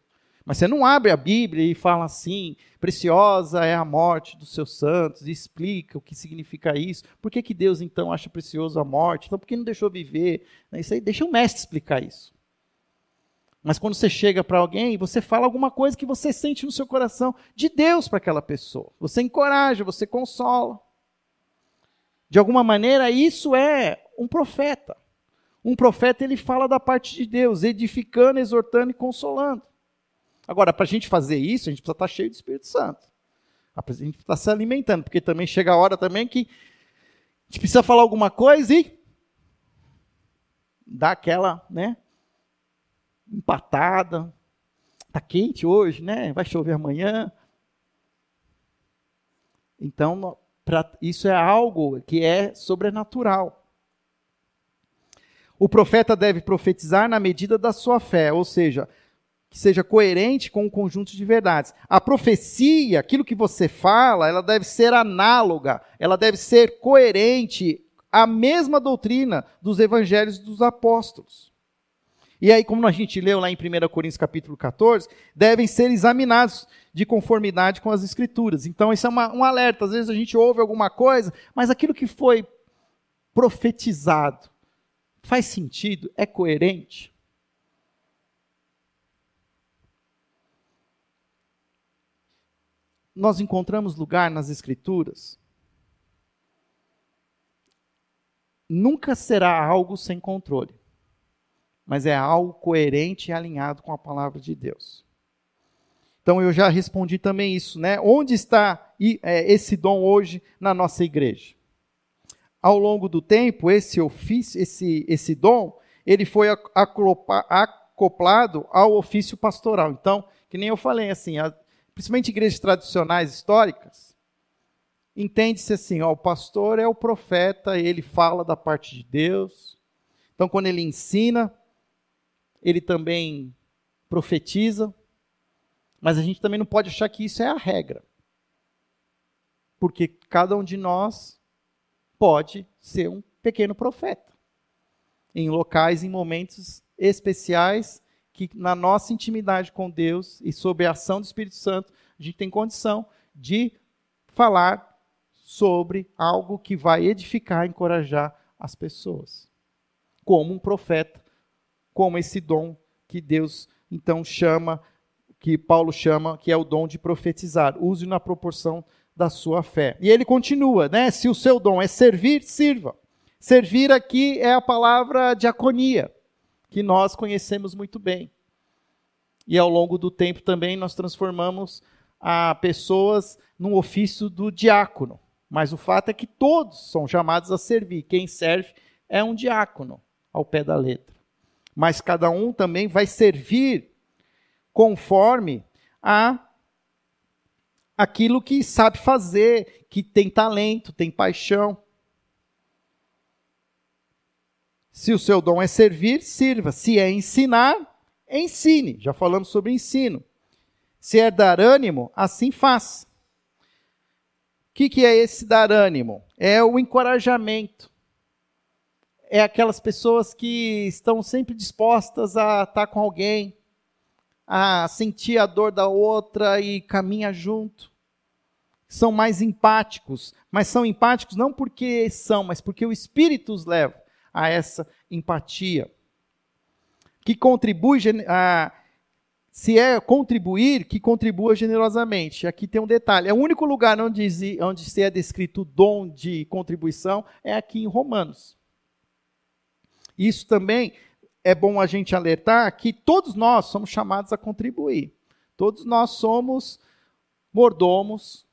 Mas você não abre a Bíblia e fala assim: preciosa é a morte dos seus santos, e explica o que significa isso. Por que, que Deus então acha precioso a morte? Então, por que não deixou viver? Isso aí, deixa o mestre explicar isso. Mas quando você chega para alguém, você fala alguma coisa que você sente no seu coração de Deus para aquela pessoa. Você encoraja, você consola. De alguma maneira, isso é um profeta. Um profeta ele fala da parte de Deus, edificando, exortando e consolando. Agora, para a gente fazer isso, a gente precisa estar tá cheio do Espírito Santo. A gente precisa estar tá se alimentando, porque também chega a hora também que a gente precisa falar alguma coisa e dar aquela, né, empatada. Tá quente hoje, né? Vai chover amanhã. Então, pra, isso é algo que é sobrenatural. O profeta deve profetizar na medida da sua fé, ou seja, que seja coerente com o conjunto de verdades. A profecia, aquilo que você fala, ela deve ser análoga, ela deve ser coerente à mesma doutrina dos evangelhos dos apóstolos. E aí, como a gente leu lá em 1 Coríntios capítulo 14, devem ser examinados de conformidade com as escrituras. Então, isso é uma, um alerta. Às vezes a gente ouve alguma coisa, mas aquilo que foi profetizado, Faz sentido? É coerente? Nós encontramos lugar nas Escrituras. Nunca será algo sem controle, mas é algo coerente e alinhado com a palavra de Deus. Então eu já respondi também isso, né? Onde está é, esse dom hoje na nossa igreja? Ao longo do tempo, esse ofício, esse, esse dom, ele foi acoplado ao ofício pastoral. Então, que nem eu falei, assim, a, principalmente igrejas tradicionais históricas, entende-se assim, ó, o pastor é o profeta, ele fala da parte de Deus. Então, quando ele ensina, ele também profetiza. Mas a gente também não pode achar que isso é a regra. Porque cada um de nós pode ser um pequeno profeta. Em locais, em momentos especiais, que na nossa intimidade com Deus e sob a ação do Espírito Santo, a gente tem condição de falar sobre algo que vai edificar, encorajar as pessoas. Como um profeta, como esse dom que Deus então chama, que Paulo chama, que é o dom de profetizar. Use na proporção da sua fé. E ele continua, né? Se o seu dom é servir, sirva. Servir aqui é a palavra diaconia, que nós conhecemos muito bem. E ao longo do tempo também nós transformamos a pessoas no ofício do diácono. Mas o fato é que todos são chamados a servir. Quem serve é um diácono, ao pé da letra. Mas cada um também vai servir conforme a aquilo que sabe fazer, que tem talento, tem paixão. Se o seu dom é servir, sirva. Se é ensinar, ensine. Já falamos sobre ensino. Se é dar ânimo, assim faça. O que, que é esse dar ânimo? É o encorajamento. É aquelas pessoas que estão sempre dispostas a estar com alguém, a sentir a dor da outra e caminha junto. São mais empáticos, mas são empáticos não porque são, mas porque o Espírito os leva a essa empatia. Que contribui a, se é contribuir, que contribua generosamente. Aqui tem um detalhe: é o único lugar onde, onde se é descrito o dom de contribuição é aqui em Romanos. Isso também é bom a gente alertar que todos nós somos chamados a contribuir. Todos nós somos mordomos,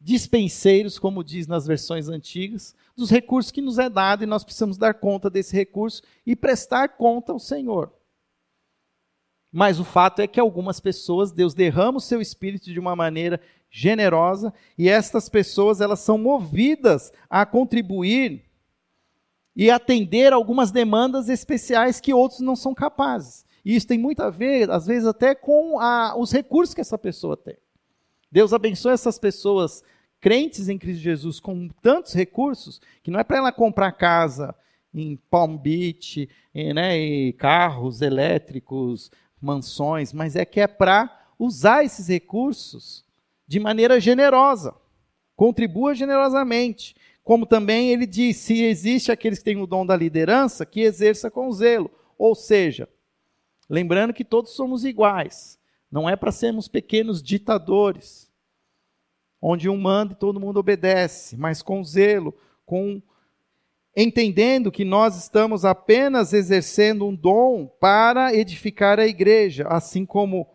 dispenseiros, como diz nas versões antigas, dos recursos que nos é dado e nós precisamos dar conta desse recurso e prestar conta ao Senhor. Mas o fato é que algumas pessoas, Deus derrama o seu espírito de uma maneira generosa e estas pessoas elas são movidas a contribuir e atender algumas demandas especiais que outros não são capazes. E isso tem muito a ver, às vezes, até com a, os recursos que essa pessoa tem. Deus abençoe essas pessoas crentes em Cristo Jesus com tantos recursos que não é para ela comprar casa em Palm Beach, e, né, e carros elétricos, mansões, mas é que é para usar esses recursos de maneira generosa. Contribua generosamente. Como também ele diz: se existe aqueles que têm o dom da liderança, que exerça com zelo. Ou seja, lembrando que todos somos iguais, não é para sermos pequenos ditadores, onde um manda e todo mundo obedece, mas com zelo, com entendendo que nós estamos apenas exercendo um dom para edificar a igreja, assim como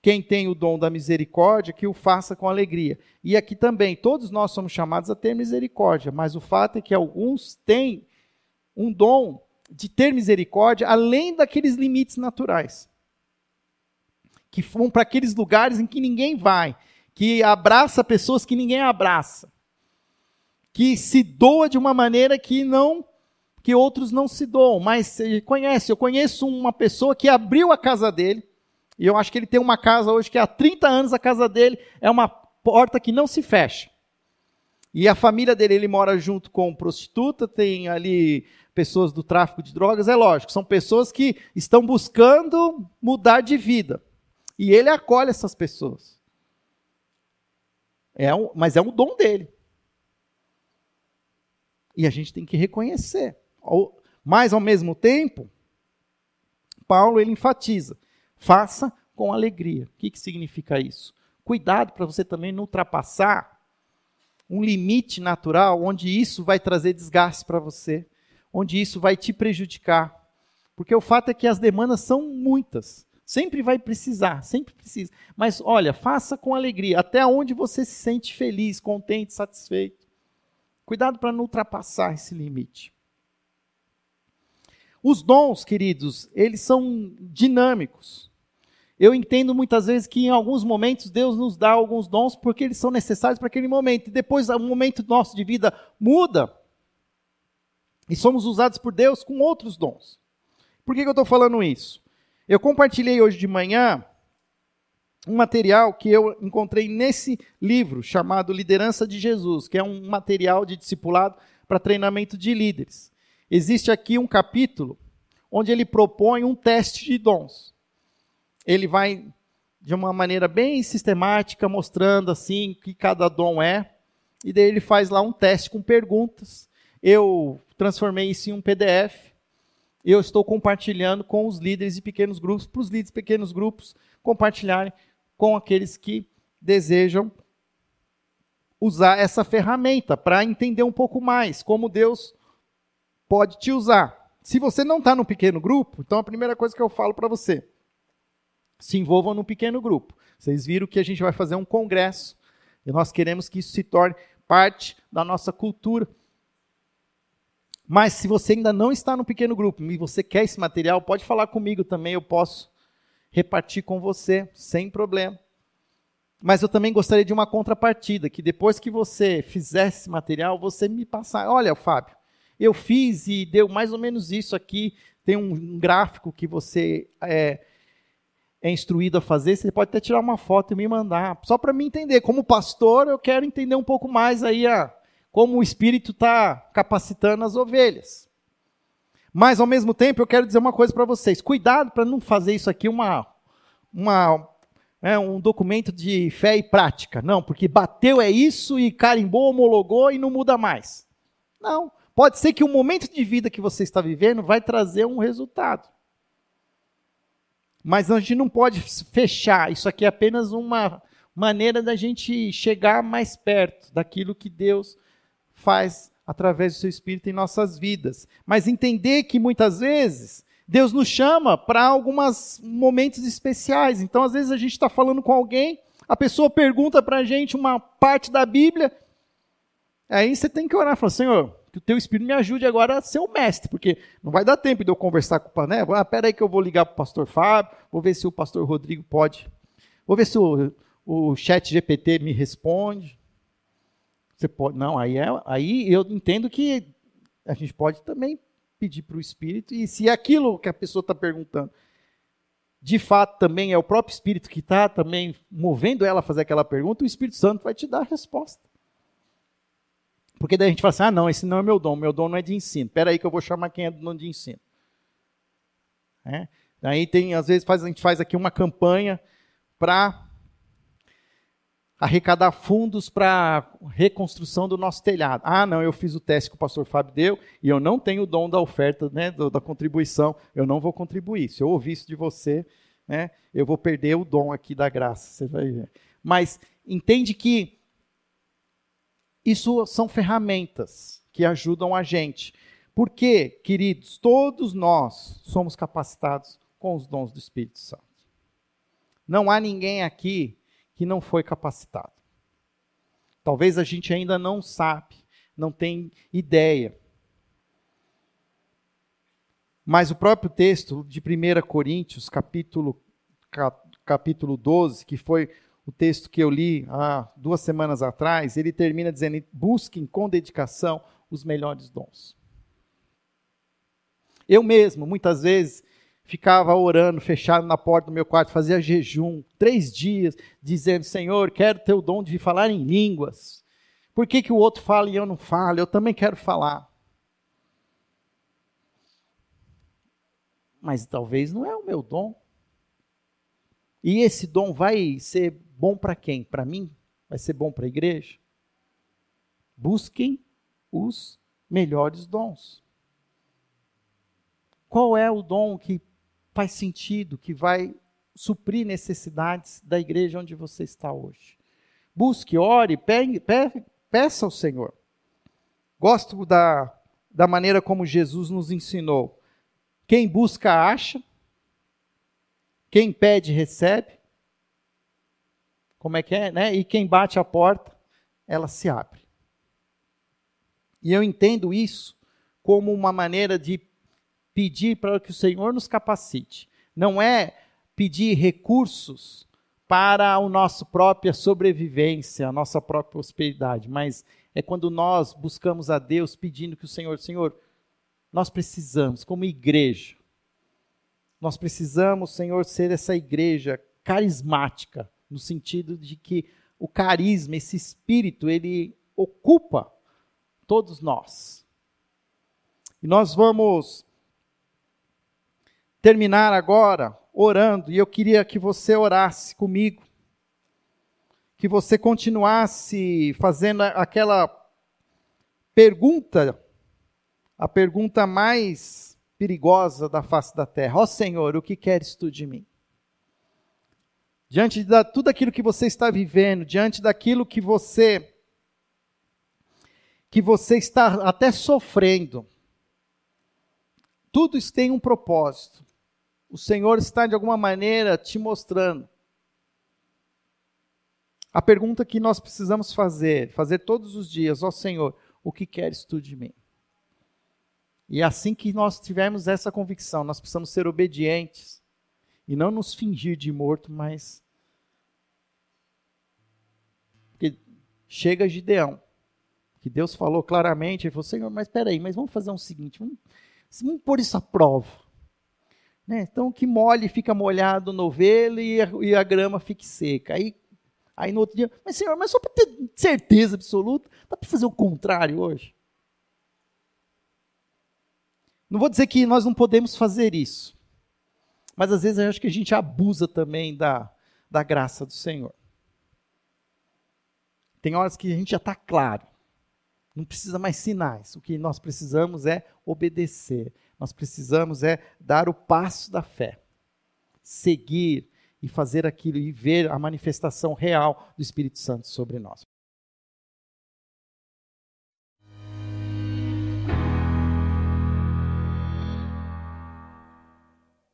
quem tem o dom da misericórdia, que o faça com alegria. E aqui também, todos nós somos chamados a ter misericórdia, mas o fato é que alguns têm um dom de ter misericórdia além daqueles limites naturais. Que vão para aqueles lugares em que ninguém vai, que abraça pessoas que ninguém abraça, que se doa de uma maneira que não que outros não se doam, mas conhece, eu conheço uma pessoa que abriu a casa dele e eu acho que ele tem uma casa hoje que há 30 anos a casa dele é uma porta que não se fecha. E a família dele, ele mora junto com prostituta, tem ali pessoas do tráfico de drogas, é lógico, são pessoas que estão buscando mudar de vida. E ele acolhe essas pessoas. É um, mas é um dom dele. E a gente tem que reconhecer. Mas, ao mesmo tempo, Paulo ele enfatiza Faça com alegria. O que, que significa isso? Cuidado para você também não ultrapassar um limite natural onde isso vai trazer desgaste para você, onde isso vai te prejudicar. Porque o fato é que as demandas são muitas. Sempre vai precisar, sempre precisa. Mas olha, faça com alegria, até onde você se sente feliz, contente, satisfeito. Cuidado para não ultrapassar esse limite. Os dons, queridos, eles são dinâmicos. Eu entendo muitas vezes que em alguns momentos Deus nos dá alguns dons porque eles são necessários para aquele momento. E depois o momento nosso de vida muda e somos usados por Deus com outros dons. Por que, que eu estou falando isso? Eu compartilhei hoje de manhã um material que eu encontrei nesse livro chamado Liderança de Jesus, que é um material de discipulado para treinamento de líderes. Existe aqui um capítulo onde ele propõe um teste de dons ele vai de uma maneira bem sistemática mostrando assim que cada dom é, e daí ele faz lá um teste com perguntas. Eu transformei isso em um PDF. Eu estou compartilhando com os líderes de pequenos grupos, para os líderes de pequenos grupos compartilharem com aqueles que desejam usar essa ferramenta para entender um pouco mais como Deus pode te usar. Se você não está no pequeno grupo, então a primeira coisa que eu falo para você, se envolvam num pequeno grupo. Vocês viram que a gente vai fazer um congresso e nós queremos que isso se torne parte da nossa cultura. Mas se você ainda não está no pequeno grupo e você quer esse material, pode falar comigo também, eu posso repartir com você sem problema. Mas eu também gostaria de uma contrapartida, que depois que você fizesse esse material, você me passar, olha, Fábio, eu fiz e deu mais ou menos isso aqui, tem um, gráfico que você é, é instruído a fazer, você pode até tirar uma foto e me mandar, só para me entender. Como pastor, eu quero entender um pouco mais aí a, como o Espírito está capacitando as ovelhas. Mas, ao mesmo tempo, eu quero dizer uma coisa para vocês: cuidado para não fazer isso aqui uma, uma é, um documento de fé e prática. Não, porque bateu é isso e carimbou, homologou e não muda mais. Não. Pode ser que o momento de vida que você está vivendo vai trazer um resultado. Mas a gente não pode fechar. Isso aqui é apenas uma maneira da gente chegar mais perto daquilo que Deus faz através do seu Espírito em nossas vidas. Mas entender que muitas vezes Deus nos chama para alguns momentos especiais. Então, às vezes, a gente está falando com alguém, a pessoa pergunta para a gente uma parte da Bíblia, aí você tem que orar e falar, Senhor, que o teu Espírito me ajude agora a ser o mestre, porque não vai dar tempo de eu conversar com o Pané. Ah, pera aí que eu vou ligar para o pastor Fábio, vou ver se o pastor Rodrigo pode. Vou ver se o, o chat GPT me responde. Você pode. Não, aí, é, aí eu entendo que a gente pode também pedir para o Espírito, e se aquilo que a pessoa está perguntando de fato também é o próprio Espírito que está também movendo ela a fazer aquela pergunta, o Espírito Santo vai te dar a resposta. Porque daí a gente fala assim: ah, não, esse não é meu dom, meu dom não é de ensino. Espera aí que eu vou chamar quem é do dom de ensino. É? Daí tem, às vezes, faz, a gente faz aqui uma campanha para arrecadar fundos para reconstrução do nosso telhado. Ah, não, eu fiz o teste que o pastor Fábio deu e eu não tenho o dom da oferta, né, da contribuição. Eu não vou contribuir. Se eu ouvir isso de você, né, eu vou perder o dom aqui da graça. Você vai ver. Mas entende que isso são ferramentas que ajudam a gente. Porque, queridos, todos nós somos capacitados com os dons do Espírito Santo. Não há ninguém aqui que não foi capacitado. Talvez a gente ainda não sabe, não tem ideia. Mas o próprio texto de 1 Coríntios, capítulo, capítulo 12, que foi o texto que eu li há duas semanas atrás, ele termina dizendo: busquem com dedicação os melhores dons. Eu mesmo, muitas vezes, ficava orando, fechado na porta do meu quarto, fazia jejum, três dias, dizendo: Senhor, quero ter o dom de falar em línguas. Por que, que o outro fala e eu não falo? Eu também quero falar. Mas talvez não é o meu dom. E esse dom vai ser bom para quem? Para mim? Vai ser bom para a igreja? Busquem os melhores dons. Qual é o dom que faz sentido, que vai suprir necessidades da igreja onde você está hoje. Busque, ore, peça ao Senhor. Gosto da, da maneira como Jesus nos ensinou. Quem busca, acha. Quem pede, recebe. Como é que é, né? E quem bate a porta, ela se abre. E eu entendo isso como uma maneira de pedir para que o Senhor nos capacite. Não é pedir recursos para a nossa própria sobrevivência, a nossa própria prosperidade, mas é quando nós buscamos a Deus pedindo que o Senhor, Senhor, nós precisamos, como igreja, nós precisamos, Senhor, ser essa igreja carismática, no sentido de que o carisma, esse espírito, ele ocupa todos nós. E nós vamos terminar agora orando, e eu queria que você orasse comigo, que você continuasse fazendo aquela pergunta, a pergunta mais perigosa da face da terra: Ó Senhor, o que queres tu de mim? Diante de tudo aquilo que você está vivendo, diante daquilo que você que você está até sofrendo, tudo isso tem um propósito o Senhor está de alguma maneira te mostrando. A pergunta que nós precisamos fazer, fazer todos os dias, ó Senhor, o que queres tu de mim? E é assim que nós tivermos essa convicção, nós precisamos ser obedientes e não nos fingir de morto, mas porque chega Gideão, que Deus falou claramente, ele falou, Senhor, mas espera aí, mas vamos fazer o um seguinte, vamos, vamos pôr isso à prova. Né? Então, que molhe fica molhado no novelo e a, e a grama fique seca. Aí, aí no outro dia, mas senhor, mas só para ter certeza absoluta, dá para fazer o contrário hoje? Não vou dizer que nós não podemos fazer isso, mas às vezes eu acho que a gente abusa também da, da graça do Senhor. Tem horas que a gente já está claro, não precisa mais sinais. O que nós precisamos é obedecer. Nós precisamos é dar o passo da fé, seguir e fazer aquilo e ver a manifestação real do Espírito Santo sobre nós.